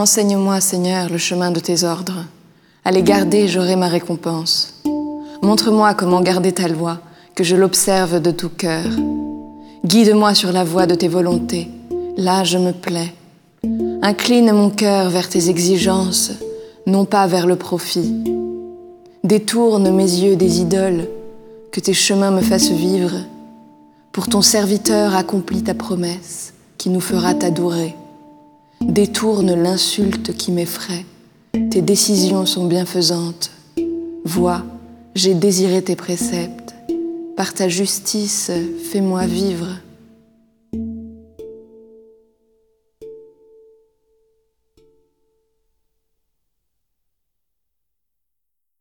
Enseigne-moi, Seigneur, le chemin de tes ordres. À les garder, j'aurai ma récompense. Montre-moi comment garder ta loi, que je l'observe de tout cœur. Guide-moi sur la voie de tes volontés. Là, je me plais. Incline mon cœur vers tes exigences, non pas vers le profit. Détourne mes yeux des idoles, que tes chemins me fassent vivre. Pour ton serviteur accomplis ta promesse, qui nous fera t'adorer. Détourne l'insulte qui m'effraie. Tes décisions sont bienfaisantes. Vois, j'ai désiré tes préceptes. Par ta justice, fais-moi vivre.